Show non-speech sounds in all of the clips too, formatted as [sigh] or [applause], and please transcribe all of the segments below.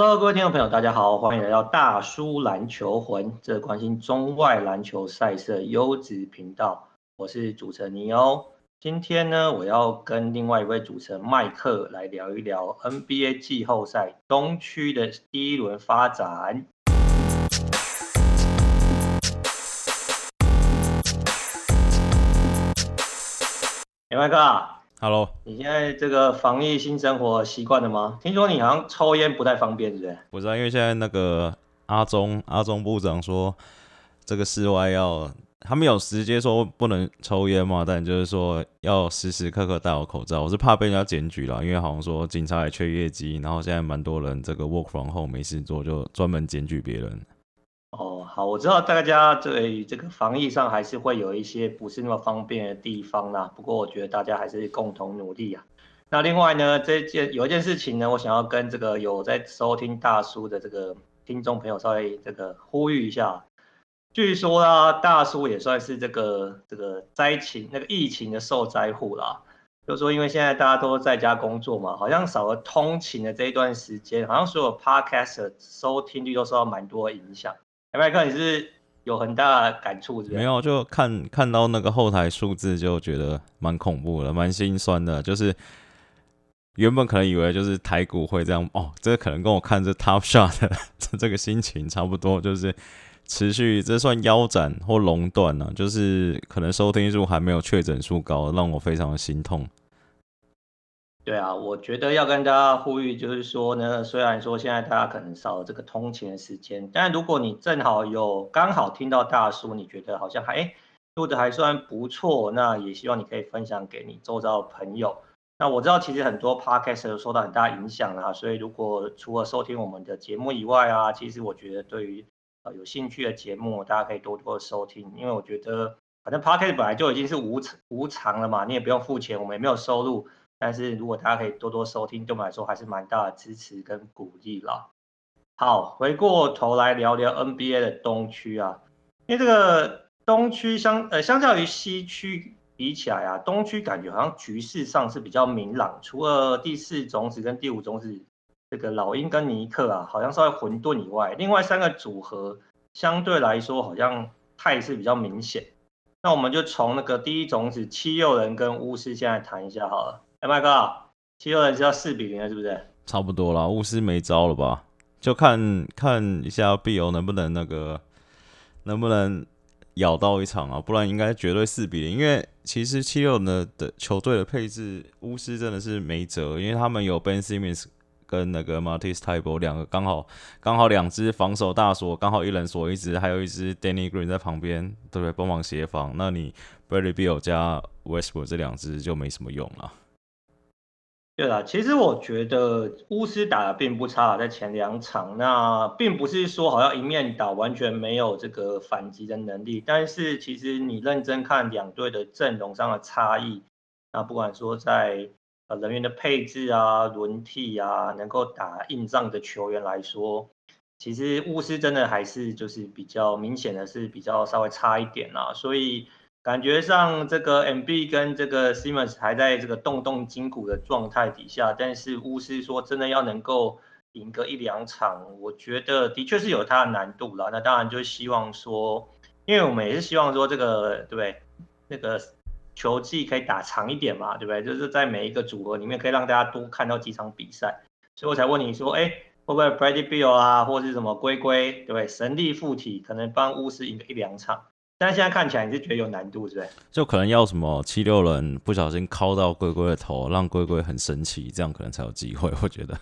Hello，各位听众朋友，大家好，欢迎来到大叔篮球魂，这关心中外篮球赛事的优质频道。我是主持人尼欧。今天呢，我要跟另外一位主持人麦克来聊一聊 NBA 季后赛东区的第一轮发展。哎，麦克。Hello，你现在这个防疫新生活习惯了吗？听说你好像抽烟不太方便，是不是？不是啊，因为现在那个阿中阿中部长说，这个室外要他们有直接说不能抽烟嘛，但就是说要时时刻刻戴好口罩。我是怕被人家检举了，因为好像说警察也缺业绩，然后现在蛮多人这个 work from home 没事做，就专门检举别人。哦，好，我知道大家对这个防疫上还是会有一些不是那么方便的地方啦。不过我觉得大家还是共同努力啊。那另外呢，这件有一件事情呢，我想要跟这个有在收听大叔的这个听众朋友稍微这个呼吁一下。据说啊，大叔也算是这个这个灾情那个疫情的受灾户啦。就说因为现在大家都在家工作嘛，好像少了通勤的这一段时间，好像所有 podcast 收听率都受到蛮多影响。麦克，你是有很大的感触？没有，就看看到那个后台数字，就觉得蛮恐怖的，蛮心酸的。就是原本可能以为就是台股会这样哦，这可能跟我看这 Top Shot 的这个心情差不多，就是持续这算腰斩或熔断呢，就是可能收听数还没有确诊数高，让我非常的心痛。对啊，我觉得要跟大家呼吁，就是说呢，虽然说现在大家可能少了这个通勤的时间，但如果你正好有刚好听到大叔，你觉得好像还哎录的还算不错，那也希望你可以分享给你周遭的朋友。那我知道其实很多 podcast 都受到很大影响啊，所以如果除了收听我们的节目以外啊，其实我觉得对于呃有兴趣的节目，大家可以多多收听，因为我觉得反正 podcast 本来就已经是无无偿了嘛，你也不用付钱，我们也没有收入。但是如果大家可以多多收听，对我们来说还是蛮大的支持跟鼓励啦。好，回过头来聊聊 NBA 的东区啊，因为这个东区相呃相较于西区比起来啊，东区感觉好像局势上是比较明朗，除了第四种子跟第五种子这个老鹰跟尼克啊，好像稍微混沌以外，另外三个组合相对来说好像态势比较明显。那我们就从那个第一种子七六人跟巫师现在谈一下好了。哎，麦哥，七六人是要四比零了，是不是？差不多啦，巫师没招了吧？就看看一下 BO 能不能那个，能不能咬到一场啊？不然应该绝对四比零。因为其实七六人的的球队的配置，巫师真的是没辙，因为他们有 Ben Simmons 跟那个 Matisse Thybulle 两个刚好刚好两只防守大锁，刚好一人锁一只，还有一只 Danny Green 在旁边，对不对？帮忙协防。那你 b r a d l y Beal 加 Westbrook 这两只就没什么用了。对啦，其实我觉得巫师打得并不差，在前两场，那并不是说好像一面倒，完全没有这个反击的能力。但是其实你认真看两队的阵容上的差异，那不管说在呃人员的配置啊、轮替啊，能够打硬仗的球员来说，其实巫师真的还是就是比较明显的是比较稍微差一点啦，所以。感觉上这个 MB 跟这个 Simmons 还在这个动动筋骨的状态底下，但是巫师说真的要能够赢个一两场，我觉得的确是有它的难度了。那当然就希望说，因为我们也是希望说这个对不对？那个球季可以打长一点嘛，对不对？就是在每一个组合里面可以让大家多看到几场比赛，所以我才问你说，哎，会不会 Brady Bill 啊，或是什么龟龟，对不对？神力附体，可能帮巫师赢个一两场。但现在看起来你是觉得有难度，是不是？就可能要什么七六人不小心敲到龟龟的头，让龟龟很生气，这样可能才有机会。我觉得。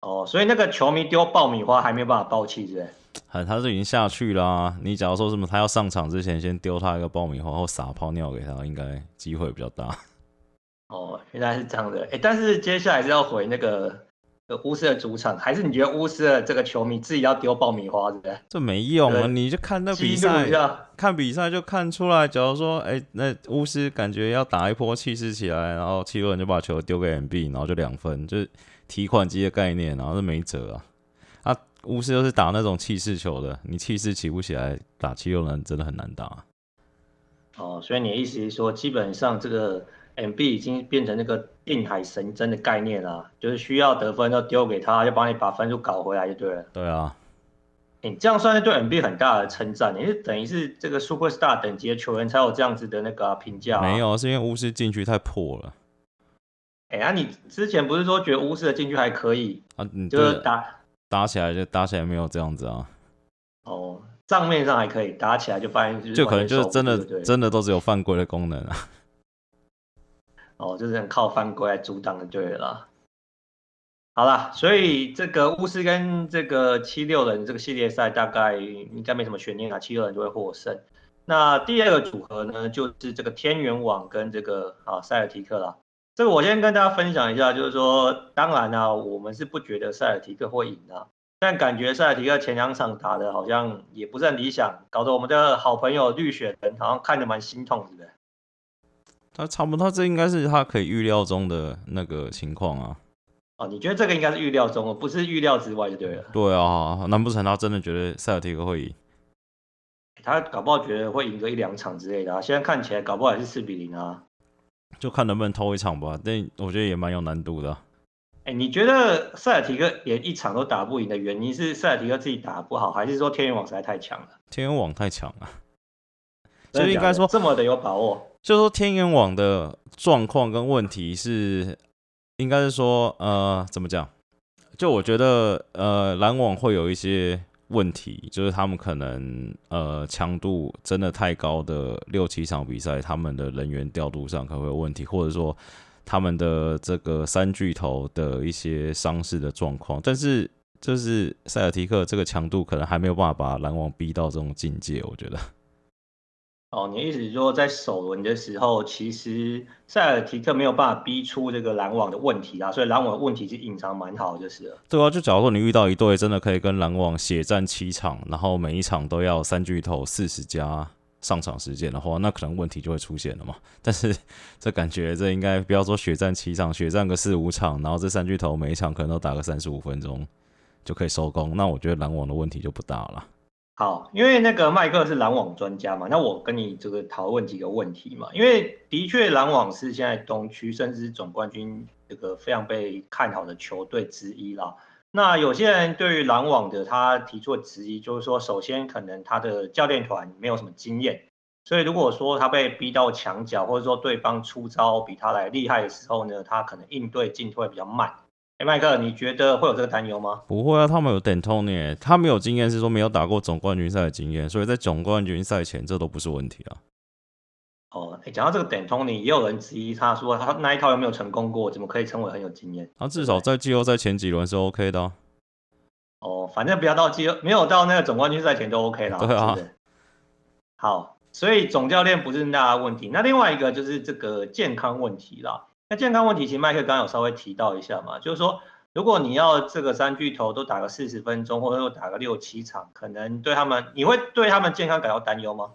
哦，所以那个球迷丢爆米花还没有办法爆气，是不是？很，他是已经下去啦、啊。你假如说什么，他要上场之前先丢他一个爆米花或撒泡尿给他，应该机会比较大。哦，原来是这样的。哎、欸，但是接下来是要回那个。巫师的主场，还是你觉得巫师的这个球迷自己要丢爆米花，是不是？这没用啊！你就看那比赛，看比赛就看出来。假如说，哎、欸，那巫师感觉要打一波气势起来，然后七六人就把球丢给 MB，然后就两分，就是提款机的概念，然后就没辙啊。啊，巫师又是打那种气势球的，你气势起不起来，打七六人真的很难打。哦，所以你的意思是说，基本上这个。，MB 已经变成那个定海神针的概念了，就是需要得分就丢给他，就帮你把分数搞回来就对了。对啊，你这样算是对 MB 很大的称赞，你是等于是这个 Superstar 等级的球员才有这样子的那个评价。没有，是因为巫师禁区太破了。哎呀，你之前不是说觉得巫师的禁区还可以啊？你就是打打起来就打起来没有这样子啊？哦，账面上还可以，打起来就发现就可能就是真的真的都只有犯规的功能啊。哦，就是很靠犯规来阻挡的，对了。好了，所以这个巫师跟这个七六人这个系列赛大概应该没什么悬念啊，七六人就会获胜。那第二个组合呢，就是这个天元网跟这个啊塞尔提克啦。这个我先跟大家分享一下，就是说，当然呢、我们是不觉得塞尔提克会赢的，但感觉塞尔提克前两场打的好像也不是很理想，搞得我们的好朋友绿血人好像看着蛮心痛的。他差不多，这应该是他可以预料中的那个情况啊。哦，你觉得这个应该是预料中，不是预料之外就对了。对啊，难不成他真的觉得塞尔提克会赢？他搞不好觉得会赢个一两场之类的啊。现在看起来搞不好还是四比零啊。就看能不能偷一场吧，但我觉得也蛮有难度的。哎、欸，你觉得塞尔提克连一场都打不赢的原因是塞尔提克自己打不好，还是说天元网实在太强了？天元网太强了，就应该说这么的有把握。就是说天元网的状况跟问题是，应该是说，呃，怎么讲？就我觉得，呃，篮网会有一些问题，就是他们可能，呃，强度真的太高的六七场比赛，他们的人员调度上可能会有问题，或者说他们的这个三巨头的一些伤势的状况。但是，就是塞尔提克这个强度可能还没有办法把篮网逼到这种境界，我觉得。哦，你的意思是说，在首轮的时候，其实塞尔提克没有办法逼出这个篮网的问题啊，所以篮网的问题是隐藏蛮好，就是了。对啊，就假如说你遇到一队真的可以跟篮网血战七场，然后每一场都要三巨头四十加上场时间的话，那可能问题就会出现了嘛。但是这感觉这应该不要说血战七场，血战个四五场，然后这三巨头每一场可能都打个三十五分钟就可以收工，那我觉得篮网的问题就不大了。好，因为那个麦克是篮网专家嘛，那我跟你这个讨论几个问题嘛。因为的确篮网是现在东区甚至总冠军这个非常被看好的球队之一啦。那有些人对于篮网的他提出的质疑，就是说，首先可能他的教练团没有什么经验，所以如果说他被逼到墙角，或者说对方出招比他来厉害的时候呢，他可能应对进退比较慢。哎，麦克，你觉得会有这个担忧吗？不会啊，他们有 D'Antoni，他没有经验，是说没有打过总冠军赛的经验，所以在总冠军赛前这都不是问题啊。哦，哎，讲到这个 D'Antoni，也有人质疑他说他那一套有没有成功过，怎么可以称为很有经验？他至少在季后赛前几轮是 OK 的啊。哦，反正不要到季后，没有到那个总冠军赛前都 OK 了。[laughs] 对啊。好，所以总教练不是大问题，那另外一个就是这个健康问题啦。那健康问题，其实麦克刚刚有稍微提到一下嘛，就是说，如果你要这个三巨头都打个四十分钟，或者说打个六七场，可能对他们，你会对他们健康感到担忧吗？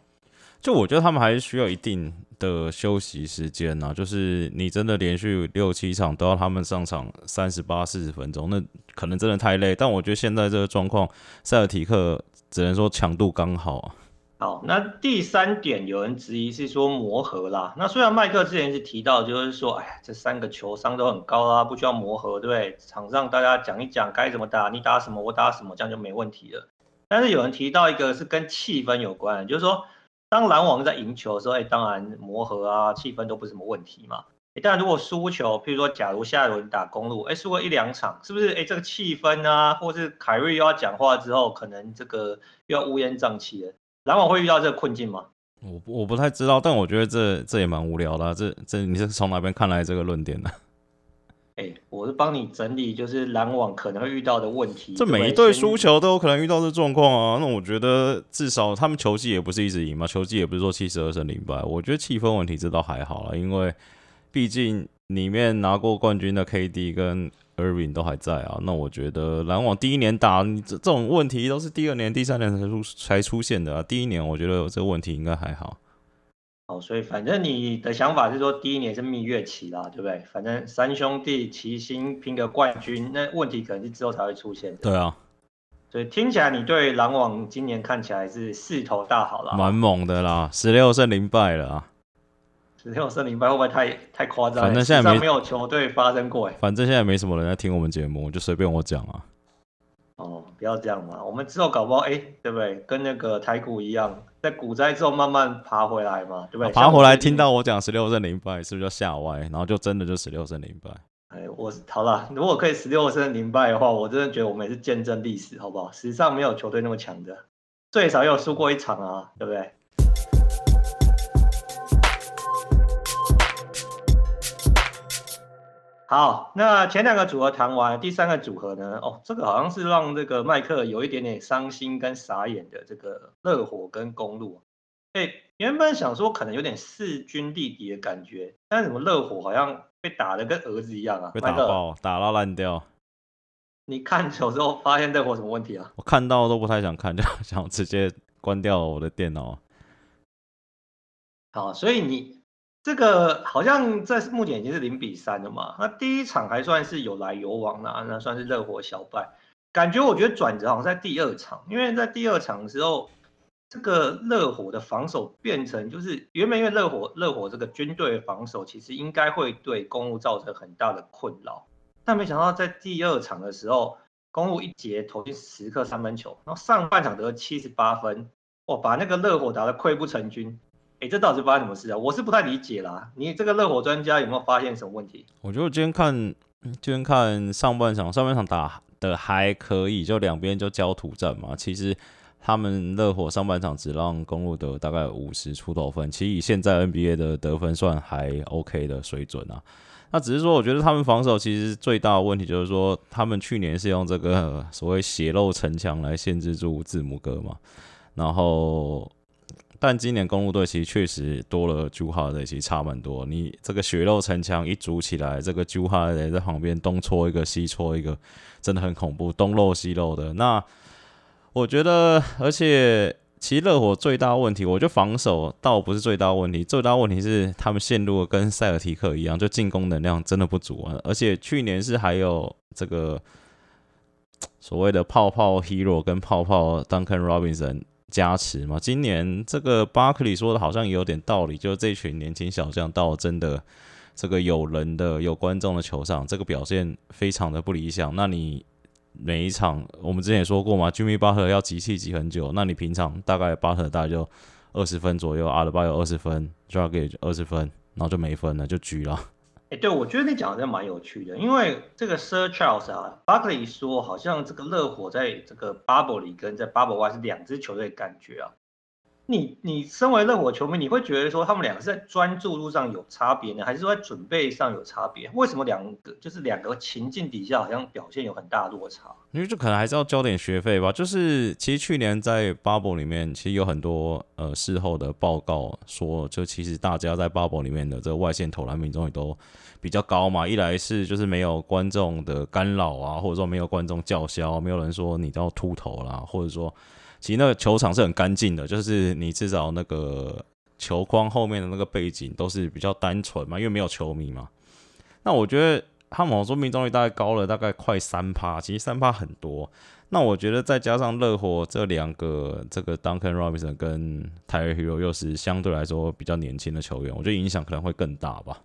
就我觉得他们还是需要一定的休息时间呐，就是你真的连续六七场都要他们上场三十八、四十分钟，那可能真的太累。但我觉得现在这个状况，塞尔提克只能说强度刚好啊。好，那第三点有人质疑是说磨合啦。那虽然麦克之前是提到，就是说，哎呀，这三个球商都很高啦，不需要磨合，对不对？场上大家讲一讲该怎么打，你打什么我打什么，这样就没问题了。但是有人提到一个是跟气氛有关，就是说，当篮网在赢球的时候，哎，当然磨合啊，气氛都不是什么问题嘛。哎，但如果输球，譬如说，假如下一轮打公路，哎，输个一两场，是不是？哎，这个气氛啊，或是凯瑞又要讲话之后，可能这个又要乌烟瘴气了。篮网会遇到这个困境吗？我我不太知道，但我觉得这这也蛮无聊的啊。这这你是从哪边看来这个论点的？哎、欸，我是帮你整理，就是篮网可能会遇到的问题。这每一队输球都有可能遇到这状况啊。那我觉得至少他们球季也不是一直赢嘛，球季也不是说七十二胜零败。我觉得气氛问题这倒还好了，因为毕竟里面拿过冠军的 KD 跟 Irving 都还在啊，那我觉得篮网第一年打你这这种问题都是第二年、第三年才出才出现的啊。第一年我觉得这个问题应该还好。哦，所以反正你的想法是说第一年是蜜月期啦，对不对？反正三兄弟齐心拼个冠军，那问题可能是之后才会出现。对啊，所以听起来你对篮网今年看起来是势头大好了，蛮猛的啦，十六胜零败了啊。十六胜零败会不会太太夸张？反正现在没没有球队发生过哎。反正现在没什么人在听我们节目，就随便我讲啊。哦，不要这样嘛，我们之后搞不好哎，对不对？跟那个台股一样，在股灾之后慢慢爬回来嘛，对不对？爬回来听到我讲十六胜零败，是不是就吓歪？然后就真的就十六胜零败。哎，我好了，如果可以十六胜零败的话，我真的觉得我们也是见证历史，好不好？史上没有球队那么强的，最少也有输过一场啊，对不对？好，那前两个组合谈完，第三个组合呢？哦，这个好像是让这个麦克有一点点伤心跟傻眼的这个热火跟公鹿。哎，原本想说可能有点势均力敌的感觉，但是怎么热火好像被打得跟儿子一样啊？被打爆，打到烂掉。你看球之后发现热火什么问题啊？我看到都不太想看，[laughs] 就想直接关掉我的电脑。好，所以你。这个好像在目前已经是零比三了嘛？那第一场还算是有来有往啦，那算是热火小败。感觉我觉得转折好像在第二场，因为在第二场的时候，这个热火的防守变成就是原本因为热火热火这个军队防守其实应该会对公鹿造成很大的困扰，但没想到在第二场的时候，公鹿一节投进十颗三分球，然后上半场得七十八分，哇，把那个热火打得溃不成军。哎，这到底是发生什么事啊？我是不太理解啦。你这个热火专家有没有发现什么问题？我觉得今天看，今天看上半场，上半场打的还可以，就两边就焦土战嘛。其实他们热火上半场只让公鹿得大概五十出头分，其实以现在 NBA 的得分算还 OK 的水准啊。那只是说，我觉得他们防守其实最大的问题就是说，他们去年是用这个 [laughs] 所谓血肉城墙来限制住字母哥嘛，然后。但今年公路队其实确实多了 Jrue Holiday，其实差蛮多。你这个血肉城墙一组起来，这个 Jrue Holiday 在旁边东戳一个西戳一个，真的很恐怖，东漏西漏的。那我觉得，而且其实热火最大问题，我觉得防守倒不是最大问题，最大问题是他们陷入了跟塞尔提克一样，就进攻能量真的不足啊。而且去年是还有这个所谓的泡泡 Hero 跟泡泡 Duncan Robinson。加持嘛，今年这个巴克利说的好像也有点道理，就是这群年轻小将到真的这个有人的、有观众的球场，这个表现非常的不理想。那你每一场，我们之前也说过嘛，Jimmy Butler 要集气集很久，那你平常大概巴特大概就二十分左右，阿德巴有二十分，Dragic 二十分，然后就没分了，就局了。哎，对，我觉得你讲的真蛮有趣的，因为这个 Sir Charles 啊，Buckley 说好像这个热火在这个 Bubble 里跟在 Bubble 外是两支球队的感觉啊。你你身为热火球迷，你会觉得说他们两个是在专注度上有差别呢，还是说在准备上有差别？为什么两个就是两个情境底下好像表现有很大落差？因为这可能还是要交点学费吧。就是其实去年在 Bubble 里面，其实有很多呃事后的报告说，就其实大家在 Bubble 里面的这个外线投篮命中率都比较高嘛。一来是就是没有观众的干扰啊，或者说没有观众叫嚣，没有人说你都要秃头啦，或者说。其实那个球场是很干净的，就是你至少那个球框后面的那个背景都是比较单纯嘛，因为没有球迷嘛。那我觉得他们说命中率大概高了大概快三趴，其实三趴很多。那我觉得再加上热火这两个，这个 Duncan Robinson 跟 t y r e Hero 又是相对来说比较年轻的球员，我觉得影响可能会更大吧。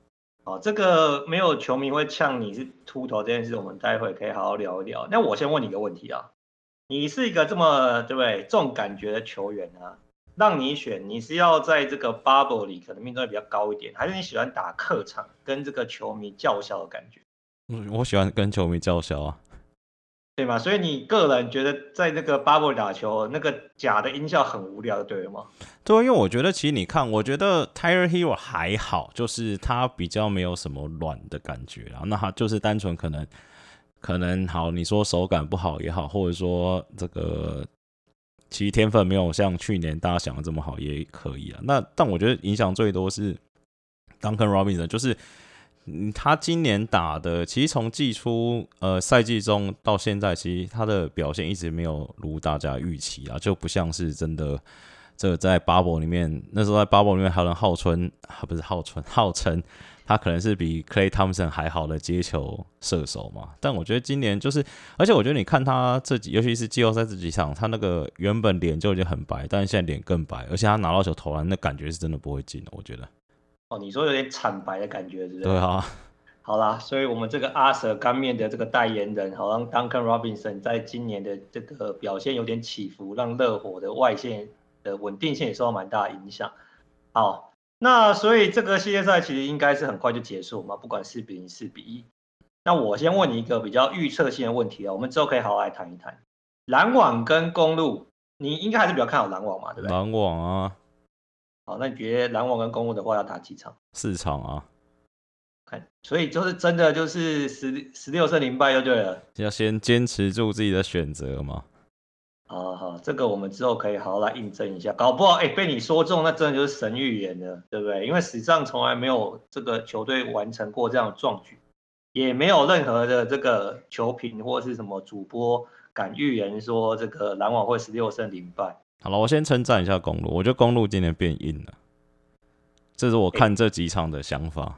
哦，这个没有球迷会呛你是秃头这件事，我们待会可以好好聊一聊。那我先问你一个问题啊。你是一个这么对不对重感觉的球员啊？让你选，你是要在这个 bubble 里可能命中率比较高一点，还是你喜欢打客场跟这个球迷叫嚣的感觉？嗯，我喜欢跟球迷叫嚣啊，对吗？所以你个人觉得在那个 bubble 打球，那个假的音效很无聊，对吗？对，因为我觉得其实你看，我觉得 Tyler Herro 还好，就是他比较没有什么软的感觉啊，那他就是单纯可能。可能好，你说手感不好也好，或者说这个其实天分没有像去年大家想的这么好，也可以啊。那但我觉得影响最多是 Duncan Robinson，就是他今年打的，其实从季初呃赛季中到现在，其实他的表现一直没有如大家预期啊，就不像是真的这个在 Bubble 里面，那时候在 Bubble 里面还能号称，不是号称号称。他可能是比 Clay Thompson 还好的接球射手嘛，但我觉得今年就是，而且我觉得你看他这几，尤其是季后赛这几场，他那个原本脸就已经很白，但是现在脸更白，而且他拿到球投篮，那感觉是真的不会进的，我觉得。哦，你说有点惨白的感觉，是不是？对啊。好啦，所以我们这个阿 Sir 干面的这个代言人，好像 Duncan Robinson 在今年的这个表现有点起伏，让热火的外线的稳定性也受到蛮大的影响。好，那所以这个系列赛其实应该是很快就结束嘛，不管四比零、四比一。那我先问你一个比较预测性的问题啊，我们之后可以好好来谈一谈篮网跟公路，你应该还是比较看好篮网嘛，对不对？篮网啊。好，那你觉得篮网跟公路的话要打几场？四场啊。看，所以就是真的就是十十六胜零败就对了。要先坚持住自己的选择嘛。好好，这个我们之后可以好好来印证一下。搞不好哎、欸，被你说中，那真的就是神预言了，对不对？因为史上从来没有这个球队完成过这样的壮举，也没有任何的这个球评或是什么主播敢预言说这个篮网会十六胜零败。好了，我先称赞一下公路，我觉得公路今年变硬了，这是我看这几场的想法。欸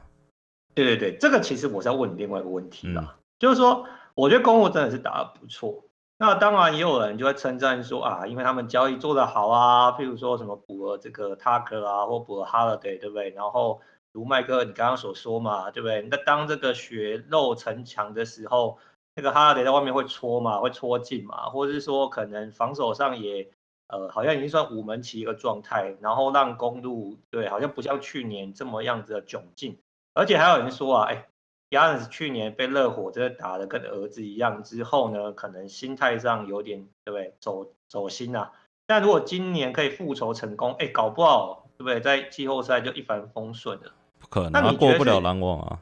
对对对，这个其实我是要问你另外一个问题啦，嗯、就是说，我觉得公路真的是打得不错。那当然也有人就会称赞说啊，因为他们交易做得好啊，譬如说什么补了这个 Tucker 啊，或补了 Holiday，对不对？然后如麦克你刚刚所说嘛，对不对？那当这个血肉城墙的时候，那个 Holiday 在外面会戳嘛，会戳进嘛，或者是说可能防守上也呃好像已经算五门齐一个状态，然后让公路对好像不像去年这么样子的窘境。而且还有人说啊，哎，Giannis 去年被热火真的打得跟儿子一样之后呢，可能心态上有点对不对，走走心啊。但如果今年可以复仇成功，哎，搞不好对不对，在季后赛就一帆风顺了。不可能，那你过不了篮网啊。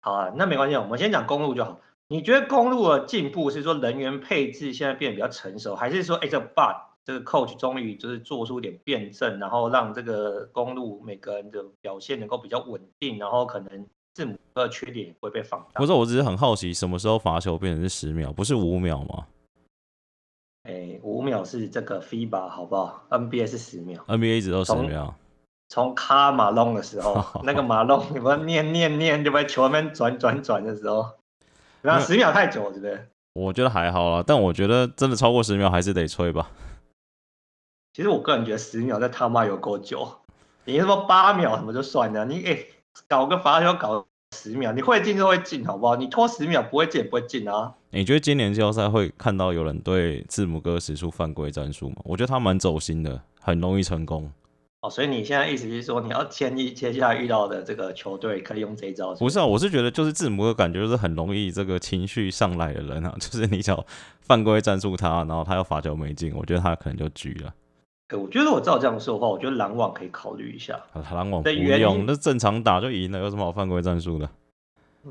好啊，那没关系，我们先讲公路就好。你觉得公路的进步是说人员配置现在变得比较成熟，还是说哎这 but？这个 coach 终于就是做出点辩证，然后让这个公路每个人的表现能够比较稳定，然后可能字母哥的缺点也不会被放大。不是，我只是很好奇，什么时候罚球变成是十秒，不是五秒吗？哎，五秒是这个 FIBA 好不好？NBA 是十秒，NBA 一直都十秒。从卡马龙的时候，[laughs] 那个马龙你们念念念就被球门转转转的时候，然后十秒太久，对不对？我觉得还好啦，但我觉得真的超过十秒还是得吹吧。其实我个人觉得十秒在他妈有够久，你什么八秒什么就算了，你哎、欸、搞个罚球搞十秒，你会进就会进，好不好？你拖十秒不会进也不会进啊。你觉得今年季后赛会看到有人对字母哥使出犯规战术吗？我觉得他蛮走心的，很容易成功。哦，所以你现在意思是说，你要建议接下来遇到的这个球队可以用这一招是不是？不是啊，我是觉得就是字母哥感觉就是很容易这个情绪上来的人啊，[laughs] 就是你只要犯规战术他，然后他要罚球没进，我觉得他可能就局了。我觉得我照这样说的话，我觉得篮网可以考虑一下。篮网不用，那正常打就赢了，有什么好犯规战术的？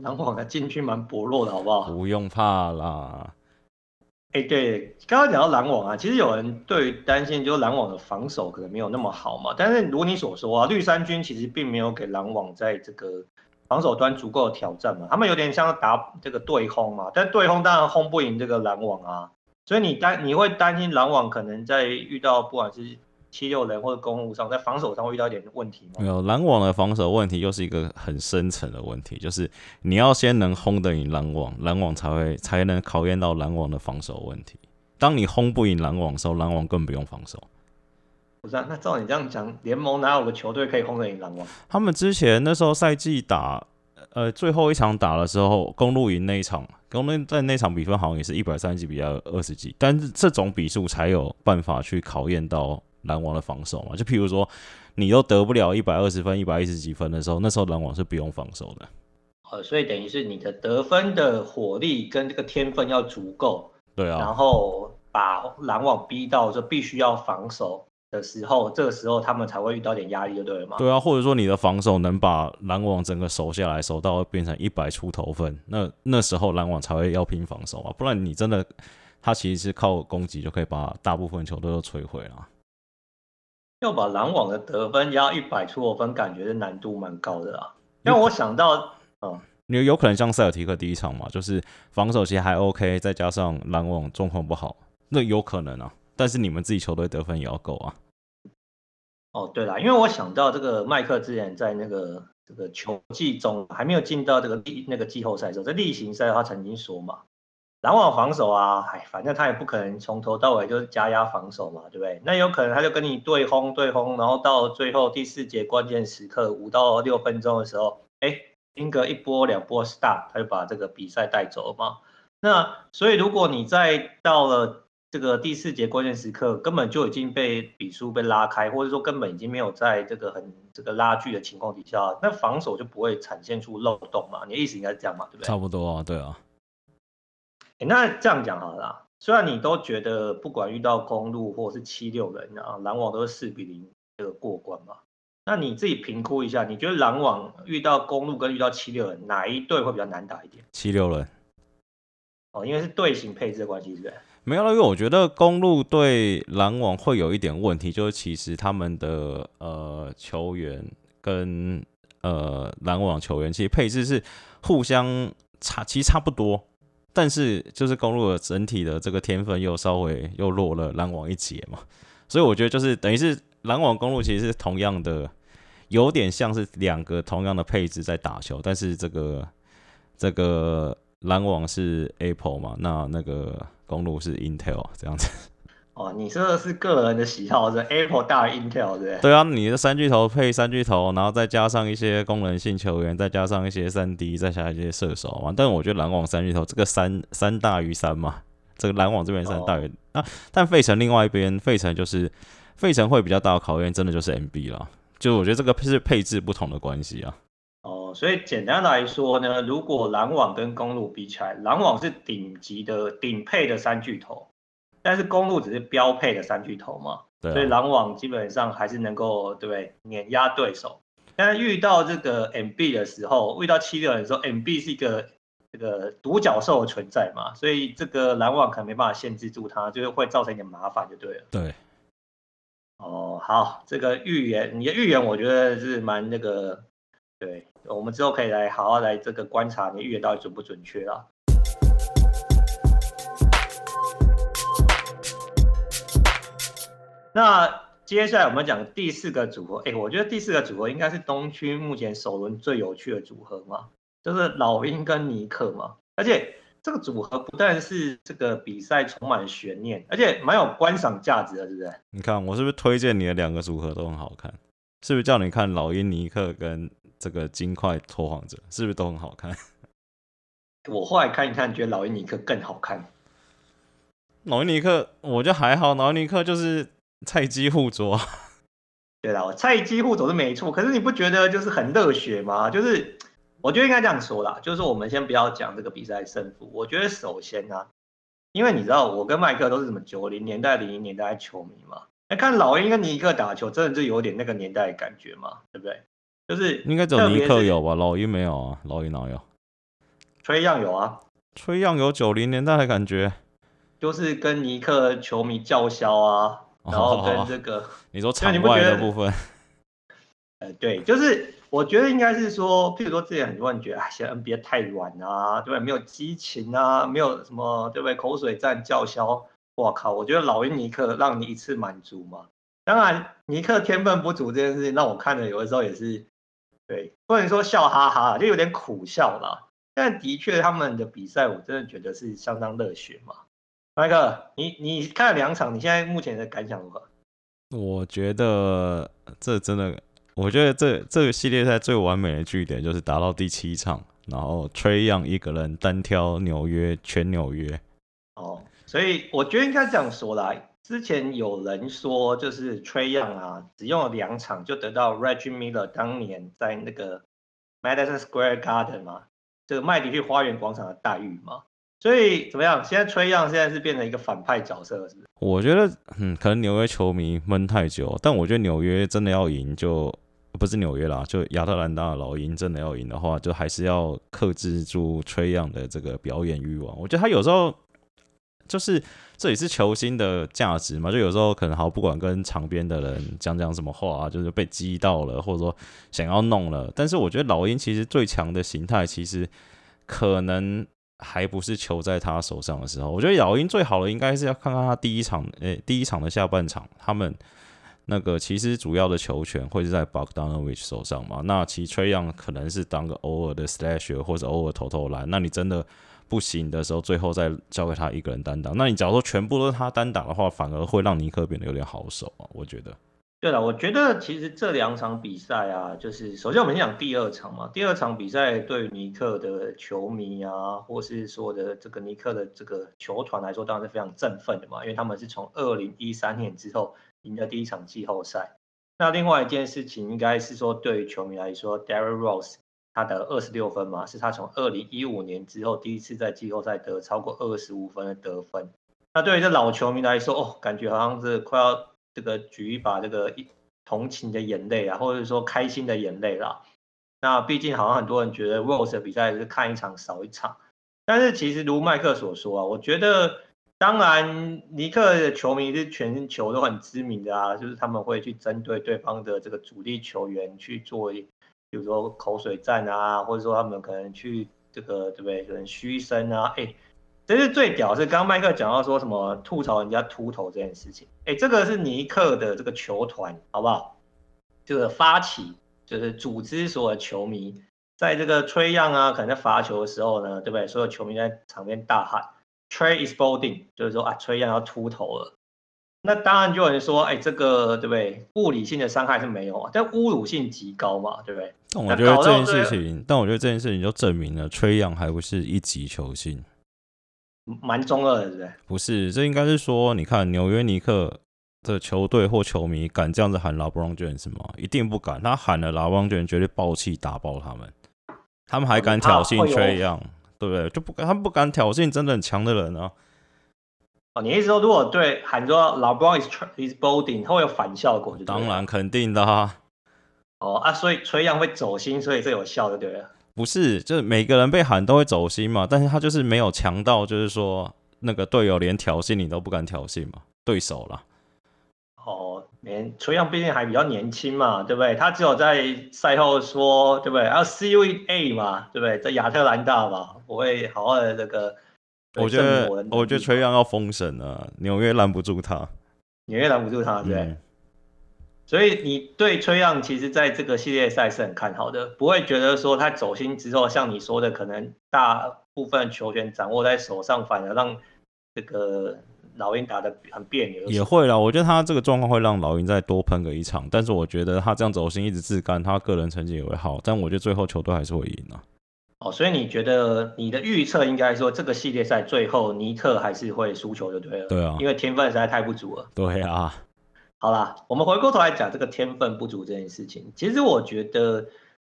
篮网的禁区蛮薄弱的，好不好？不用怕啦。哎、欸，对，刚刚讲到篮网啊，其实有人对担心，就是篮网的防守可能没有那么好嘛。但是如你所说啊，绿衫军其实并没有给篮网在这个防守端足够的挑战嘛。他们有点像打这个对轰嘛，但对轰当然轰不赢这个篮网啊。所以你担你会担心篮网可能在遇到不管是七六人或者公路上，在防守上会遇到一点问题吗？没有，篮网的防守问题又是一个很深层的问题，就是你要先能轰得赢篮网，篮网才会才能考验到篮网的防守问题。当你轰不赢篮网的时候，篮网更不用防守。不是啊，那照你这样讲，联盟哪有个球队可以轰得赢篮网？他们之前那时候赛季打。呃，最后一场打的时候，公路赢那一场，公路在那场比分好像也是一百三十几比二十几，但是这种比数才有办法去考验到篮网的防守嘛。就譬如说，你都得不了一百二十分、一百一十几分的时候，那时候篮网是不用防守的。呃，所以等于是你的得分的火力跟这个天分要足够，对啊，然后把篮网逼到就必须要防守。的时候，这个时候他们才会遇到点压力，就对了吗？对啊，或者说你的防守能把篮网整个守下来，守到变成一百出头分，那那时候篮网才会要拼防守啊，不然你真的他其实是靠攻击就可以把大部分球队都摧毁了。要把篮网的得分压一百出头分，感觉是难度蛮高的啊。因为我想到，嗯，你有可能像塞尔提克第一场嘛，就是防守其实还 OK，再加上篮网状况不好，那有可能啊。但是你们自己球队得分也要够啊。哦，对了，因为我想到这个麦克之前在那个这个球季中还没有进到这个例那个季后赛的时候，在例行赛他曾经说嘛，篮网防守啊，哎，反正他也不可能从头到尾就是加压防守嘛，对不对？那有可能他就跟你对轰对轰，然后到最后第四节关键时刻五到六分钟的时候，哎，英格一波两波 star，他就把这个比赛带走了嘛。那所以如果你再到了这个第四节关键时刻，根本就已经被比数被拉开，或者说根本已经没有在这个很这个拉锯的情况底下，那防守就不会产现出漏洞嘛？你的意思应该是这样嘛？对不对？差不多啊，对啊。那这样讲好了啦，虽然你都觉得不管遇到公路或者是七六人啊，篮网都是四比零这个过关嘛，那你自己评估一下，你觉得篮网遇到公路跟遇到七六人哪一队会比较难打一点？七六人。哦，因为是队形配置的关系，是不是？没有了，因为我觉得公路对篮网会有一点问题，就是其实他们的呃球员跟呃篮网球员其实配置是互相差，其实差不多。但是就是公路的整体的这个天分又稍微又弱了篮网一截嘛，所以我觉得就是等于是篮网公路其实是同样的，有点像是两个同样的配置在打球，但是这个这个篮网是 Apple 嘛，那那个公路是 Intel 这样子。[laughs] 哦，你说的是个人的喜好，是 Apple 大于 Intel，对不对？对啊，你的三巨头配三巨头，然后再加上一些功能性球员，再加上一些三 D，再加上一些射手嘛。但我觉得篮网三巨头这个三三大于三嘛，这个篮网这边三大于、哦、啊。但费城另外一边，费城就是费城会比较大的考验，真的就是 MB 了。就我觉得这个是配置不同的关系啊。哦，所以简单来说呢，如果篮网跟公路比起来，篮网是顶级的顶配的三巨头。但是公路只是标配的三巨头嘛，对啊，所以篮网基本上还是能够对不对碾压对手。但是遇到这个 MB 的时候，遇到七六人的时候，MB 是一个这个独角兽的存在嘛，所以这个篮网可能没办法限制住他，就是会造成一点麻烦就对了。对。哦，好，这个预言，你的预言我觉得是蛮那个，对，我们之后可以来好好来这个观察你预言到底准不准确啊。那接下来我们讲第四个组合，哎，我觉得第四个组合应该是东区目前首轮最有趣的组合嘛，就是老鹰跟尼克嘛。而且这个组合不但是这个比赛充满悬念，而且蛮有观赏价值的，是不是？你看我是不是推荐你的两个组合都很好看？是不是叫你看老鹰尼克跟这个金块拓荒者，是不是都很好看？[laughs] 我后来看一看，觉得老鹰尼克更好看。老鹰尼克我觉得还好，老鹰尼克就是。菜鸡互啄，[laughs] 对啦，我菜鸡互啄是没错，可是你不觉得就是很热血吗？就是我觉得应该这样说啦，就是我们先不要讲这个比赛胜负。我觉得首先呢、啊，因为你知道我跟麦克都是什么九零年代、零零年代的球迷嘛，那，看老鹰跟尼克打球，真的就有点那个年代的感觉嘛，对不对？就是应该只有尼克有吧，老鹰没有啊，老鹰哪有？崔样有啊，崔样有九零年代的感觉，就是跟尼克球迷叫嚣啊。然后跟这个，[laughs] 你说场外的部分，[laughs] 呃，对，就是我觉得应该是说，譬如说之前很多人觉得，哎，现在 NBA 太软啊，对不对？没有激情啊，没有什么，对不对？口水战叫嚣，我靠，我觉得老鹰尼克让你一次满足嘛。当然，尼克天分不足这件事情，让我看了有的时候也是，对，不能说笑哈哈，就有点苦笑啦。但的确，他们的比赛我真的觉得是相当热血嘛。麦克，你你看了两场，你现在目前的感想如何？我觉得这真的，我觉得这这个系列赛最完美的据点就是打到第七场，然后 Trae Young 一个人单挑纽约，全纽约。哦，所以我觉得应该这样说啦。之前有人说，就是 Trae Young 啊，只用了两场就得到 Reggie Miller 当年在那个 Madison Square Garden 嘛，这个麦迪逊花园广场的待遇嘛。所以怎么样？现在崔样现在是变成一个反派角色，是不是？我觉得，嗯，可能纽约球迷闷太久，但我觉得纽约真的要赢，就不是纽约啦，就亚特兰大的老鹰真的要赢的话，就还是要克制住崔样的这个表演欲望。我觉得他有时候就是这也是球星的价值嘛，就有时候可能好不管跟场边的人讲讲什么话，啊就是被激到了，或者说想要弄了。但是我觉得老鹰其实最强的形态，其实可能。还不是球在他手上的时候，我觉得老鹰最好的应该是要看看他第一场，诶、第一场的下半场，他们那个其实主要的球权会是在 Bogdanovic 手上嘛。那其实 Trae Young 可能是当个偶尔的 slasher 或者偶尔投投篮。那你真的不行的时候，最后再交给他一个人单打。那你假如说全部都是他单打的话，反而会让尼克变得有点好手啊，我觉得。对了，我觉得其实这两场比赛啊，就是首先我们先讲第二场嘛。第二场比赛对尼克的球迷啊，或是说的这个尼克的这个球团来说，当然是非常振奋的嘛，因为他们是从二零一三年之后赢得第一场季后赛。那另外一件事情应该是说，对于球迷来说，Derrick Rose 他得二十六分嘛，是他从二零一五年之后第一次在季后赛得超过二十五分的得分。那对于这老球迷来说，哦，感觉好像是快要。这个举一把这个一同情的眼泪啊，或者说开心的眼泪啦。那毕竟好像很多人觉得 Rose 的比赛是看一场少一场，但是其实如麦克所说啊，我觉得当然尼克的球迷是全球都很知名的啊，就是他们会去针对对方的这个主力球员去做，比如说口水战啊，或者说他们可能去这个对不对，可能嘘声啊，哎。这是最屌，是刚刚麦克讲到说什么吐槽人家秃头这件事情，哎，这个是尼克的这个球团，好不好？这个发起就是组织所有球迷，在这个吹样啊，可能在罚球的时候呢，对不对？所有球迷在场边大喊 Trae is balding，就是说啊吹样要秃头了。那当然就有人说，哎，这个对不对？物理性的伤害是没有啊，但侮辱性极高嘛，对不对？但我觉得这件事情，但我觉得这件事情就证明了 Trae Young 还不是一级球星。蛮中二的，对不对？不是，这应该是说，你看纽约尼克的球队或球迷敢这样子喊 LeBron James 吗？一定不敢。他喊了 LeBron James，绝对爆气打爆他们。他们还敢挑衅 Trae Young，对不对？就不敢，他们不敢挑衅真的很强的人啊。哦，你意思说，如果对喊说 LeBron is is bolding，他会有反效果就？当然肯定的啊。哦啊，所以 Trae Young 会走心，所以这有效的，对不对？不是，就是每个人被喊都会走心嘛，但是他就是没有强到，就是说那个队友连挑衅你都不敢挑衅嘛，对手啦。哦，年崔杨毕竟还比较年轻嘛，对不对？他只有在赛后说，对不对？要 see you in A 嘛，对不对？在亚特兰大嘛，我会好好的这个。我觉得，我觉得崔杨要封神了，纽约拦不住他，纽约拦不住他，对。嗯所以你对崔样其实在这个系列赛是很看好的，不会觉得说他走心之后，像你说的，可能大部分球权掌握在手上，反而让这个老鹰打得很别扭。也会啦，我觉得他这个状况会让老鹰再多喷个一场，但是我觉得他这样走心一直自干，他个人成绩也会好，但我觉得最后球队还是会赢啊。哦，所以你觉得你的预测应该说这个系列赛最后尼克还是会输球就对了？对啊，因为天分实在太不足了。对啊。好啦，我们回过头来讲这个天分不足这件事情。其实我觉得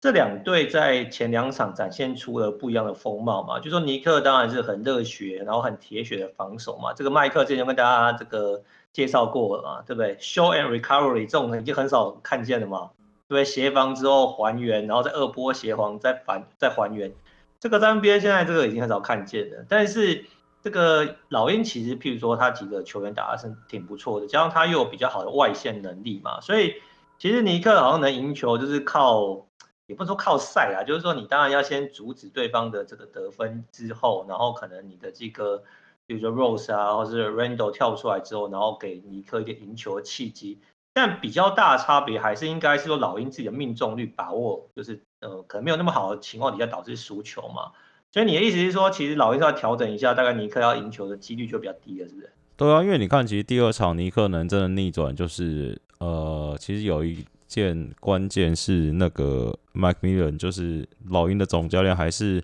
这两队在前两场展现出了不一样的风貌嘛。就说尼克当然是很热血，然后很铁血的防守嘛。这个麦克之前就跟大家这个介绍过了嘛，对不对？Show and recovery 这种已经很少看见了嘛。对不对？协防之后还原，然后再二波协防再反再还原，这个在 NBA 现在这个已经很少看见了。但是这个老鹰其实，譬如说他几个球员打的是挺不错的，加上他又有比较好的外线能力嘛，所以其实尼克好像能赢球，就是靠，也不是说靠赛啊，就是说你当然要先阻止对方的这个得分之后，然后可能你的这个，比如说 Rose 啊，或是 Randle 跳出来之后，然后给尼克一点赢球的契机。但比较大的差别还是应该是说老鹰自己的命中率把握，就是呃可能没有那么好的情况底下导致输球嘛。所以你的意思是说，其实老鹰要调整一下，大概尼克要赢球的几率就比较低了，是不是？对啊，因为你看，其实第二场尼克能真的逆转，就是呃，其实有一件关键是那个 McMillan，就是老鹰的总教练还是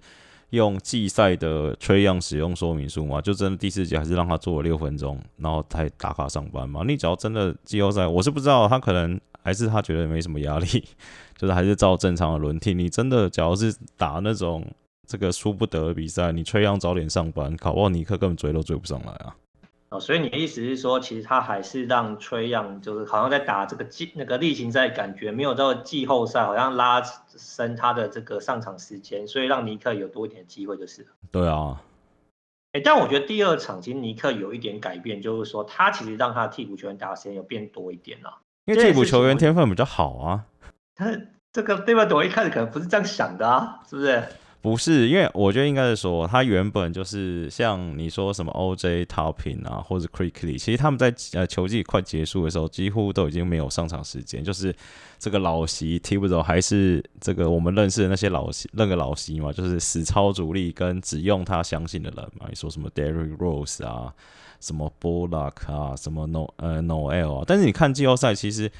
用季赛的 Trae Young 使用说明书嘛，就真的第四节还是让他做了六分钟，然后才打卡上班嘛。你只要真的季后赛，我是不知道他可能还是他觉得没什么压力，[laughs] 就是还是照正常的轮替。你真的假如是打那种。这个输不得的比赛，你崔杨早点上班，考沃尼克根本追都追不上来啊！哦，所以你的意思是说，其实他还是让崔杨就是好像在打这个季那个例行赛，感觉没有到季后赛，好像拉伸他的这个上场时间，所以让尼克有多一点机会就是。对啊，哎，但我觉得第二场其实尼克有一点改变，就是说他其实让他的替补球员打的时间有变多一点啊，因为替补球员天分比较好啊。他 [laughs] 这个对吧？我一开始可能不是这样想的啊，是不是？不是，因为我觉得应该是说，他原本就是像你说什么 OJ Toppin 啊，或者 Quickly，其实他们在呃球季快结束的时候，几乎都已经没有上场时间。就是这个老席踢不走还是这个我们认识的那些老席那个老席嘛，就是死超主力跟只用他相信的人嘛。你说什么 Derry Rose 啊，什么 Bullock 啊，什么 No 呃 Noel 啊，但是你看季后赛其实。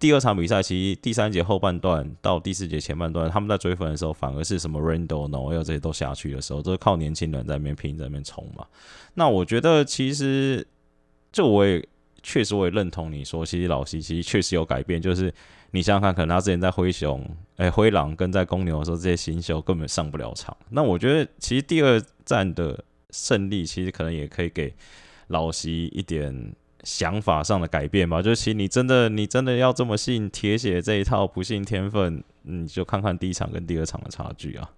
第二场比赛，其实第三节后半段到第四节前半段，他们在追分的时候，反而是什么 Randle、Noel 这些都下去的时候，都是靠年轻人在那边拼，在那边冲嘛。那我觉得其实，就我也确实我也认同你说，其实老西其实确实有改变。就是你想想看，可能他之前在灰熊、哎、灰狼跟在公牛的时候，这些新秀根本上不了场。那我觉得其实第二战的胜利，其实可能也可以给老西一点。想法上的改变吧，就是其实你真的你真的要这么信铁血这一套，不信天分，你就看看第一场跟第二场的差距啊。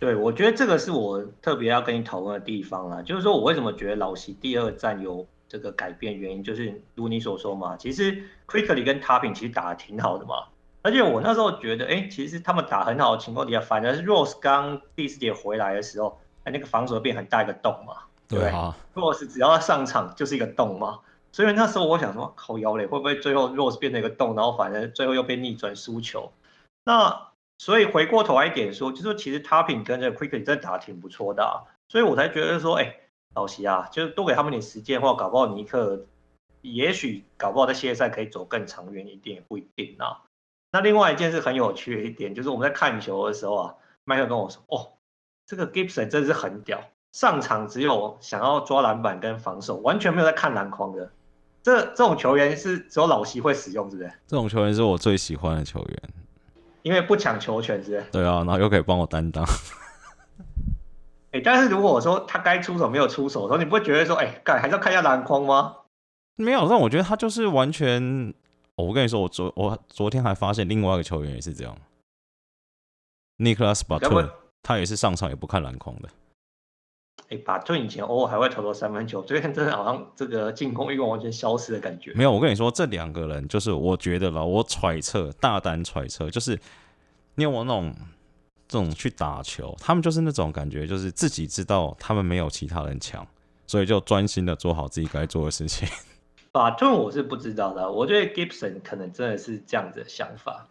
对，我觉得这个是我特别要跟你讨论的地方啊，就是说我为什么觉得老西第二战有这个改变，原因就是如你所说嘛，其实 Quickley 跟 Topping 其实打的挺好的嘛，而且我那时候觉得，哎，其实他们打很好的情况底下，反而是 Rose 刚第四节回来的时候，哎，那个防守变很大一个洞嘛，对，啊，Rose 只要上场就是一个洞嘛。所以那时候我想说，靠腰嘞，会不会最后 Rose 变成一个洞，然后反正最后又被逆转输球？那所以回过头来一点说，就是说其实 Topping 跟这 Quickley 真的打得挺不错的啊，所以我才觉得说，哎、欸，老西啊，就是多给他们点时间，或搞不好尼克也许搞不好在系列赛可以走更长远一点，也不一定啊。那另外一件事很有趣的一点，就是我们在看球的时候啊，麦克跟我说，哦，这个 Gibson 真的是很屌，上场只有想要抓篮板跟防守，完全没有在看篮筐的。这这种球员是只有老西会使用，是不是？这种球员是我最喜欢的球员，因为不抢球权，是不是？对啊，然后又可以帮我担当。哎、欸，但是如果我说他该出手没有出手的时候，你不会觉得说，哎、欸，干还是要看一下篮筐吗？没有，但我觉得他就是完全。我跟你说，我昨我昨天还发现另外一个球员也是这样，Nicholas Batum，他也是上场也不看篮筐的。哎，巴顿以前偶尔还会投投三分球，最近真的好像这个进攻欲望完全消失的感觉。没有，我跟你说，这两个人就是我觉得啦，我揣测，大胆揣测，就是你有没有那种这种去打球，他们就是那种感觉，就是自己知道他们没有其他人强，所以就专心的做好自己该做的事情。[laughs] 巴顿我是不知道的，我觉得 Gibson 可能真的是这样子的想法。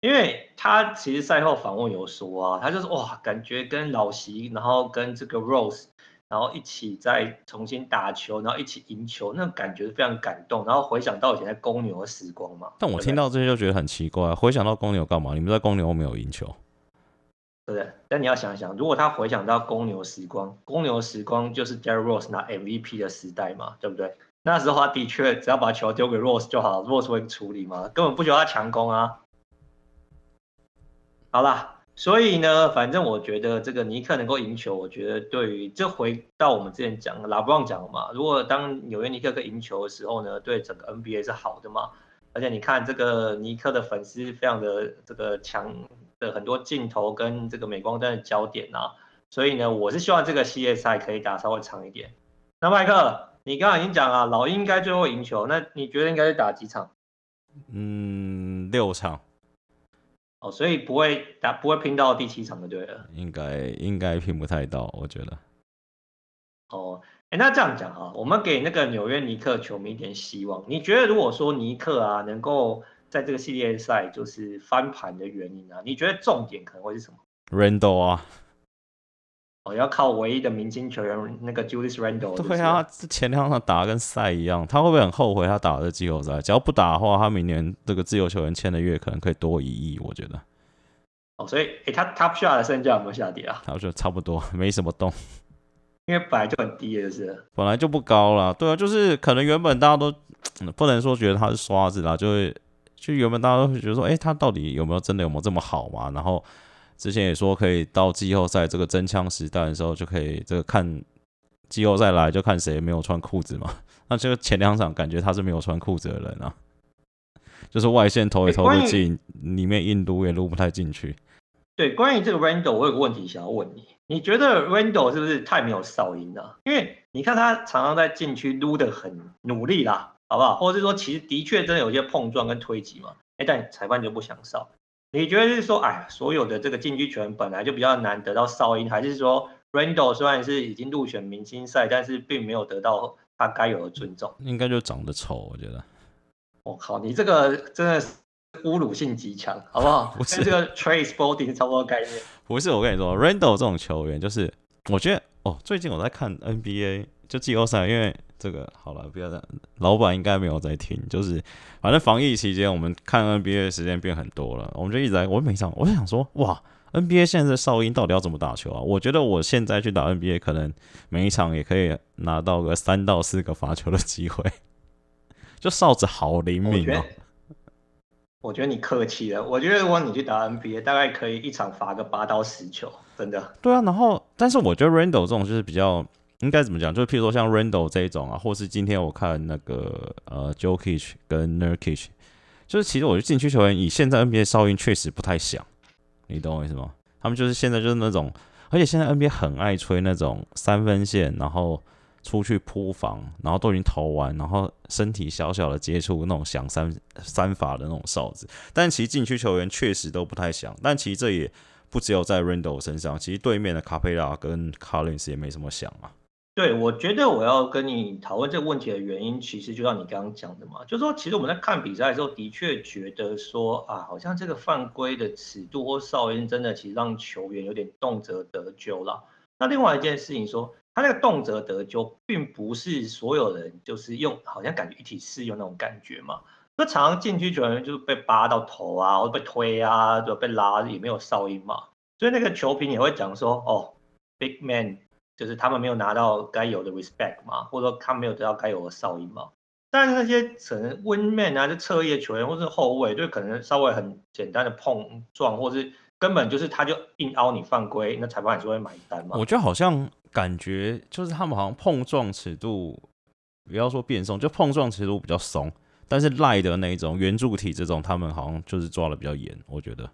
因为他其实赛后访问有说啊，他就是哇，感觉跟老席，然后跟这个 Rose，然后一起再重新打球，然后一起赢球，那感觉是非常感动。然后回想到以前在公牛的时光嘛。但我听到这些就觉得很奇怪，回想到公牛干嘛？你们在公牛没有赢球，对不对？但你要想想，如果他回想到公牛时光，公牛时光就是 Derrick Rose 拿 MVP 的时代嘛，对不对？那时候他的确只要把球丢给 Rose 就好，Rose 会处理嘛，根本不需要他强攻啊。好啦，所以呢，反正我觉得这个尼克能够赢球，我觉得对于这回到我们之前讲的拉布朗讲嘛，如果当纽约尼克可以赢球的时候呢，对整个 NBA 是好的嘛。而且你看这个尼克的粉丝非常的这个强的很多镜头跟这个镁光灯的焦点啊，所以呢，我是希望这个系列赛可以打稍微长一点。那麦克，你刚刚已经讲了，老鹰应该最后赢球，那你觉得应该是打几场？嗯，六场。哦，所以不会打，不会拼到第七场的对了。应该应该拼不太到，我觉得。哦，哎，那这样讲啊，我们给那个纽约尼克球迷一点希望。你觉得如果说尼克啊能够在这个系列赛就是翻盘的原因啊，你觉得重点可能会是什么？Randle 啊。哦，要靠唯一的明星球员那个 Julius Randle。对啊，这前两场打得跟赛一样，他会不会很后悔他打的季后赛？只要不打的话，他明年这个自由球员签的月可能可以多一亿，我觉得。哦，所以，哎，他 Top Shot 的身价有没有下跌啊？他说差不多，没什么动，因为本来就很低，就是。本来就不高了，对啊，就是可能原本大家都 [tsk] 不能说觉得他是刷子啦，就会就原本大家都会觉得说，哎，他到底有没有真的有没有这么好嘛？然后。之前也说可以到季后赛这个真枪实弹的时候，就可以这个看季后赛来就看谁没有穿裤子嘛。[laughs] 那这个前两场感觉他是没有穿裤子的人啊，就是外线投也投不进，里面硬撸也撸不太进去。对，关于这个 Randle，我有个问题想要问你，你觉得 Randle 是不是太没有哨音了？因为你看他常常在禁区撸得很努力啦，好不好？或者是说其实的确真的有些碰撞跟推挤嘛，哎，但裁判就不想哨。你觉得是说，哎，所有的这个禁区权本来就比较难得到哨音，还是说 Randle 虽然是已经入选明星赛，但是并没有得到他该有的尊重？应该就长得丑，我觉得。我靠，你这个真的是侮辱性极强，好不好？[laughs] 不是这个 Trace Balding 差不多概念。不是，我跟你说，Randle 这种球员，就是我觉得哦，最近我在看 NBA 就季后赛，因为。这个好了，不要这样。老板应该没有在听，就是反正防疫期间，我们看 NBA 的时间变很多了，我们就一直在。我每场我就想说，哇，NBA 现在的哨音到底要怎么打球啊？我觉得我现在去打 NBA，可能每一场也可以拿到个三到四个罚球的机会。[laughs] 就哨子好灵敏哦。我觉得你客气了。我觉得如果你去打 NBA，大概可以一场罚个八到十球，真的。对啊，然后但是我觉得 Randle 这种就是比较。应该怎么讲？就譬如说像 Randle 这一种啊，或是今天我看那个呃 Jokic 跟 Nurkic，就是其实我觉得禁区球员以现在 NBA 哨音确实不太响，你懂我意思吗？他们就是现在就是那种，而且现在 NBA 很爱吹那种三分线，然后出去扑防，然后都已经投完，然后身体小小的接触那种响三三罚的那种哨子。但其实禁区球员确实都不太响，但其实这也不只有在 Randle 身上，其实对面的卡佩拉跟 Collins 也没什么响啊。对，我觉得我要跟你讨论这个问题的原因，其实就像你刚刚讲的嘛，就是说，其实我们在看比赛的时候，的确觉得说啊，好像这个犯规的尺度或哨音，真的其实让球员有点动辄得咎了。那另外一件事情说，他那个动辄得咎，并不是所有人就是用，好像感觉一体适用那种感觉嘛。那常常禁区球员就是被扒到头啊，或被推啊，就被拉，也没有哨音嘛。所以那个球评也会讲说，哦，big man。就是他们没有拿到该有的 respect 嘛，或者说他没有得到该有的哨音嘛。但是那些可能 win man 啊，就侧翼球员或是后卫，就可能稍微很简单的碰撞，或是根本就是他就硬凹你犯规，那裁判还是会买单嘛。我觉得好像感觉就是他们好像碰撞尺度，不要说变松，就碰撞尺度比较松，但是赖的那一种圆柱体这种，他们好像就是抓的比较严，我觉得。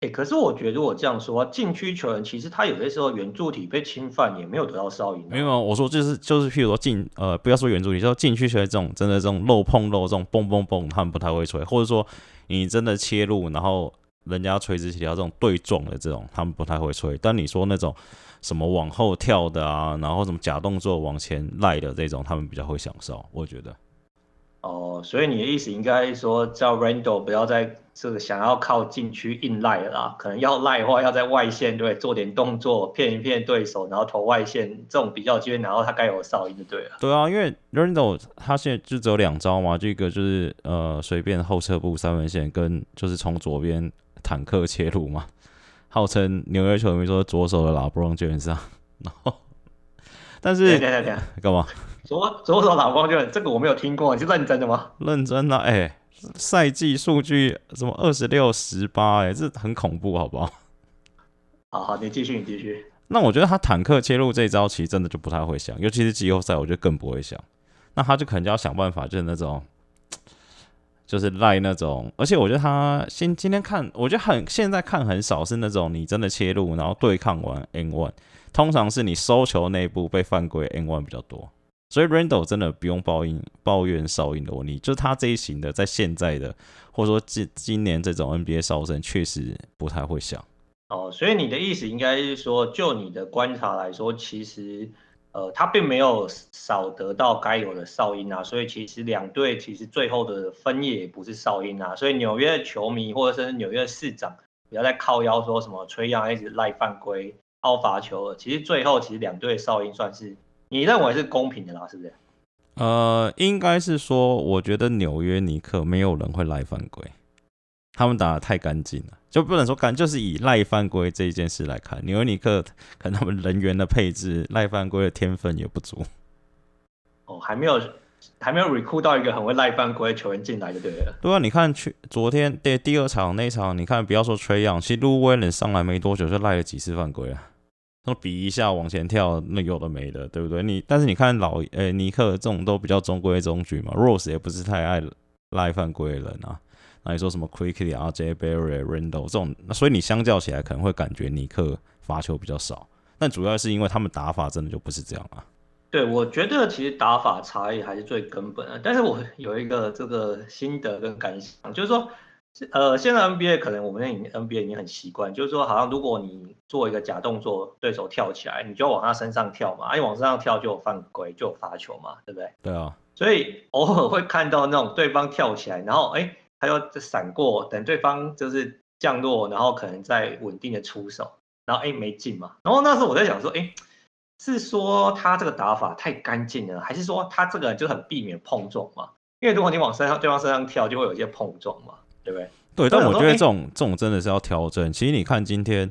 欸、可是我觉得，如果这样说，禁区球员其实他有些时候圆柱体被侵犯，也没有得到哨音。没有啊，我说就是就是，譬如说禁呃，不要说圆柱体，就禁区球员这种真的这种漏碰漏这种嘣嘣嘣，他们不太会吹，或者说你真的切入，然后人家垂直起跳这种对撞的这种，他们不太会吹。但你说那种什么往后跳的啊，然后什么假动作往前赖的这种，他们比较会享受，我觉得。哦，所以你的意思应该说叫 Randall 不要再这个想要靠禁区硬赖了啦，可能要赖的话要在外线对做点动作骗一骗对手，然后投外线这种比较机会拿到他该有的哨音就对了。对啊，因为 Randall 他现在就只有两招嘛，这个就是呃随便后撤步三分线跟就是从左边坦克切入嘛，号称纽约球迷说左手的 LeBron James 啊，然后但是干嘛？左左手老光就这个我没有听过，你是认真的吗？认真的、啊，哎、欸，赛季数据什么二十六十八，哎，这很恐怖，好不好？好好，你继续，你继续。那我觉得他坦克切入这一招其实真的就不太会想，尤其是季后赛，我觉得更不会想。那他就可能就要想办法，就是那种，就是赖那种。而且我觉得他今今天看，我觉得很现在看很少是那种你真的切入然后对抗完 N one，通常是你收球内部被犯规 N one 比较多。所以 Randle 真的不用抱怨抱怨哨音的问题，就是他这一型的，在现在的或者说今今年这种 NBA 哨声确实不太会响。哦，所以你的意思应该是说，就你的观察来说，其实呃他并没有少得到该有的哨音啊，所以其实两队其实最后的分也不是哨音啊，所以纽约的球迷或者是纽约市长不要再靠腰说什么吹杨一直赖犯规、凹罚球了，其实最后其实两队的哨音算是。你认为是公平的啦，是不是？呃，应该是说，我觉得纽约尼克没有人会赖犯规，他们打得太干净了，就不能说干，就是以赖犯规这一件事来看，纽约尼克可能他们人员的配置赖犯规的天分也不足。哦，还没有，还没有 recruit 到一个很会赖犯规的球员进来就对了。对啊，你看去昨天对第二场那场，你看不要说 Trae Young，其实 Lou Williams 上来没多久就赖了几次犯规啊。那比一下往前跳，那有的没的，对不对？你但是你看老诶、尼克这种都比较中规中矩嘛，Rose 也不是太爱赖犯规的人啊。那你说什么 Quickly、RJ Barry、Randle 这种，那所以你相较起来可能会感觉尼克罚球比较少，但主要是因为他们打法真的就不是这样啊。对，我觉得其实打法差异还是最根本的。但是我有一个这个心得跟感想，就是说。呃，现在 NBA 可能我们那 NBA 已经很习惯，就是说好像如果你做一个假动作，对手跳起来，你就往他身上跳嘛，哎，往身上跳就有犯规，就有罚球嘛，对不对？对啊。所以偶尔会看到那种对方跳起来，然后哎，他又闪过，等对方就是降落，然后可能再稳定的出手，然后哎没进嘛。然后那时候我在想说，哎，是说他这个打法太干净了，还是说他这个人就很避免碰撞嘛？因为如果你往身上对方身上跳，就会有一些碰撞嘛。对不对？对，但我觉得这种这种真的是要调整。其实你看今天，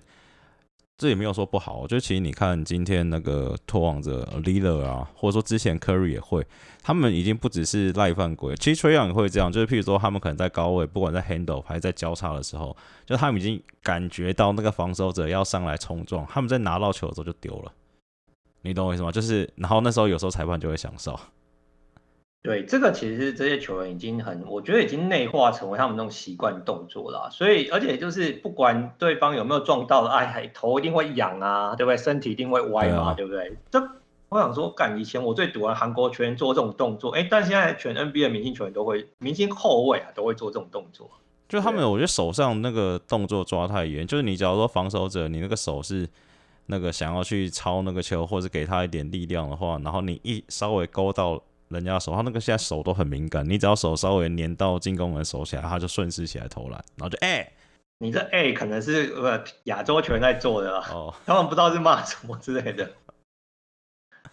这也没有说不好。我觉得其实你看今天那个拓王者 Lillard 啊，或者说之前 Curry 也会，他们已经不只是赖犯规。其实 Trae Young 也会这样，就是譬如说他们可能在高位，不管在 handle 还是在交叉的时候，就他们已经感觉到那个防守者要上来冲撞，他们在拿到球的时候就丢了。你懂我意思吗？就是然后那时候有时候裁判就会享受。对，这个其实这些球员已经很，我觉得已经内化成为他们那种习惯动作了。所以，而且就是不管对方有没有撞到，哎，头一定会痒啊，对不对？身体一定会歪嘛，对，啊、对不对？这我想说，干以前我最堵的韩国球员做这种动作，哎，但现在全 NBA 的明星球员都会，明星后卫啊都会做这种动作。就他们，我觉得手上那个动作抓太严，就是你假如说防守者，你那个手是那个想要去抄那个球，或者给他一点力量的话，然后你一稍微勾到。人家手，他那个现在手都很敏感，你只要手稍微粘到进攻人手起来，他就顺势起来投篮，然后就哎、欸，你这哎、欸、可能是呃亚洲球员在做的哦，他们不知道是骂什么之类的。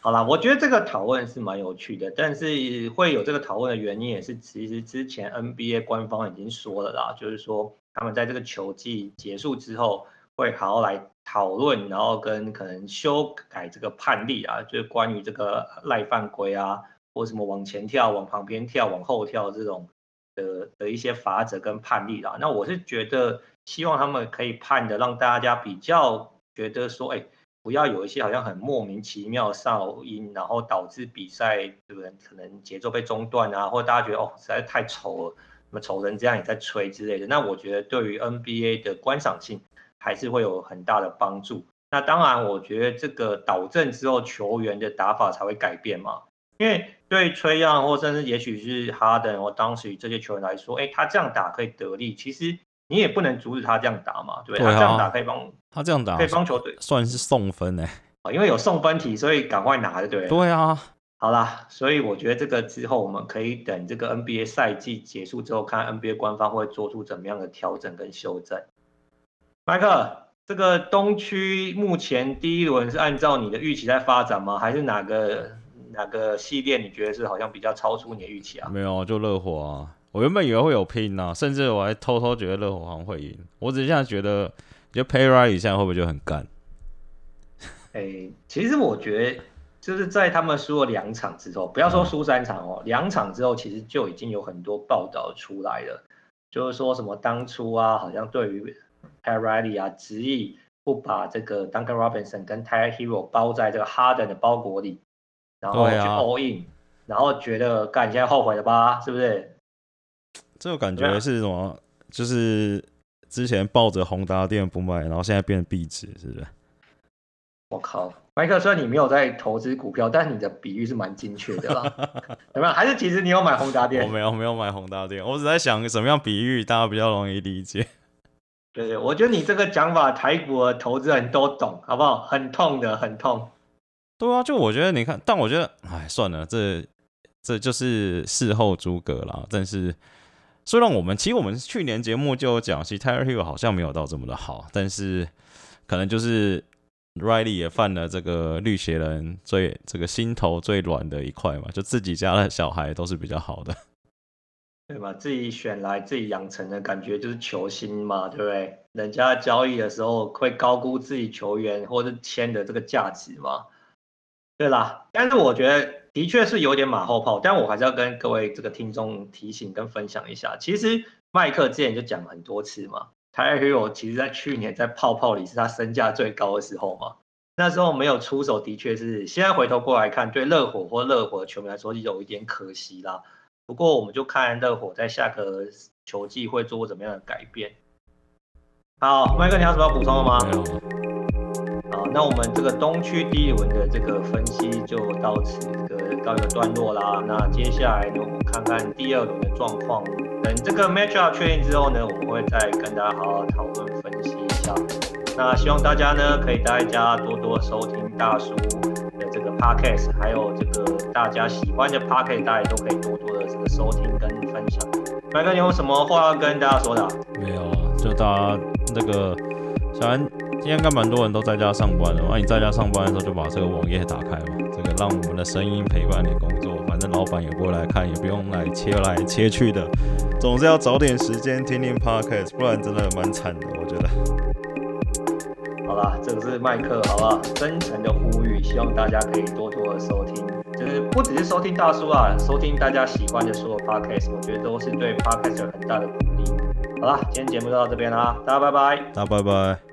好啦，我觉得这个讨论是蛮有趣的，但是会有这个讨论的原因也是，其实之前 NBA 官方已经说了啦，就是说他们在这个球季结束之后会好好来讨论，然后跟可能修改这个判例啊，就是关于这个赖犯规啊。或什么往前跳、往旁边跳、往后跳这种的的一些法则跟判例啦，那我是觉得希望他们可以判的，让大家比较觉得说，哎，不要有一些好像很莫名其妙的哨音，然后导致比赛对不对？可能节奏被中断啊，或大家觉得哦实在太丑了，什么丑成这样也在吹之类的。那我觉得对于 NBA 的观赏性还是会有很大的帮助。那当然，我觉得这个导正之后，球员的打法才会改变嘛。因为对 Trae Young 或甚至也许是哈登或当时这些球员来说，哎，他这样打可以得力。其实你也不能阻止他这样打嘛，对不对？对啊，他这样打可以帮他这样打可以帮球队算是送分呢。因为有送分题，所以赶快拿的，对。对啊，好啦，所以我觉得这个之后我们可以等这个 NBA 赛季结束之后，看 NBA 官方会做出怎么样的调整跟修正。麦克，这个东区目前第一轮是按照你的预期在发展吗？还是哪个？哪个系列你觉得是好像比较超出你的预期啊？没有，就热火啊！我原本以为会有拼啊，甚至我还偷偷觉得热火好像会赢。我只是现在觉得，就 Pay Riley 现在会不会就很干？哎、欸，其实我觉得就是在他们输了两场之后，不要说输三场哦，两、嗯、场之后其实就已经有很多报道出来了，就是说什么当初啊，好像对于 Pay Riley 啊，执意不把这个 Duncan Robinson 跟 Tyler Herro 包在这个 Harden 的包裹里。然后去 all in，、啊、然后觉得干，现在后悔了吧？是不是？这个感觉是什么？就是之前抱着宏达店不卖，然后现在变壁纸，是不是？我靠，麦克，虽然你没有在投资股票，但是你的比喻是蛮精确的啦。[laughs] 有没有？还是其实你有买宏达电？我没有，没有买宏达电。我只在想怎么样比喻大家比较容易理解。对 [laughs] 对，我觉得你这个讲法，台股的投资人都懂，好不好？很痛的，很痛。对啊，就我觉得你看，但我觉得，哎，算了，这这就是事后诸葛啦。但是，虽然我们其实我们去年节目就讲，其实 Tyler Hill 好像没有到这么的好，但是可能就是 Riley 也犯了这个绿鞋人最这个心头最软的一块嘛，就自己家的小孩都是比较好的，对吧？自己选来自己养成的感觉就是球星嘛，对不对？人家交易的时候会高估自己球员或者签的这个价值嘛。对啦，但是我觉得的确是有点马后炮，但我还是要跟各位这个听众提醒跟分享一下。其实麦克之前就讲很多次嘛，Tyler Herro 其实在去年在泡泡里是他身价最高的时候嘛，那时候没有出手，的确是现在回头过来看，对热火或热火的球迷来说有一点可惜啦。不过我们就看热火在下个球季会做怎么样的改变。好，麦克，你有什么要补充的吗？那我们这个东区第一轮的这个分析就到此这个告一个段落啦。那接下来呢，我们看看第二轮的状况。等这个 matchup 确定之后呢，我们会再跟大家好好讨论分析一下。那希望大家呢，可以大家多多收听大叔的这个 podcast，还有这个大家喜欢的 podcast，大家都可以多多的这个收听跟分享。麦哥，你有什么话要跟大家说的？没有啊，就大家那个小安，今天应该蛮多人都在家上班的，那你在家上班的时候就把这个网页打开嘛，这个让我们的声音陪伴你工作，反正老板也不会来看，也不用来切来切去的，总是要找点时间听听 podcast，不然真的蛮惨的，我觉得。好啦，这个是麦克，好不好？真诚的呼吁，希望大家可以多多的收听，就是不只是收听大叔啊，收听大家喜欢的所有 podcast，我觉得都是对 podcast 有很大的鼓励。好啦，今天节目就到这边啦，大家拜拜，大家拜拜。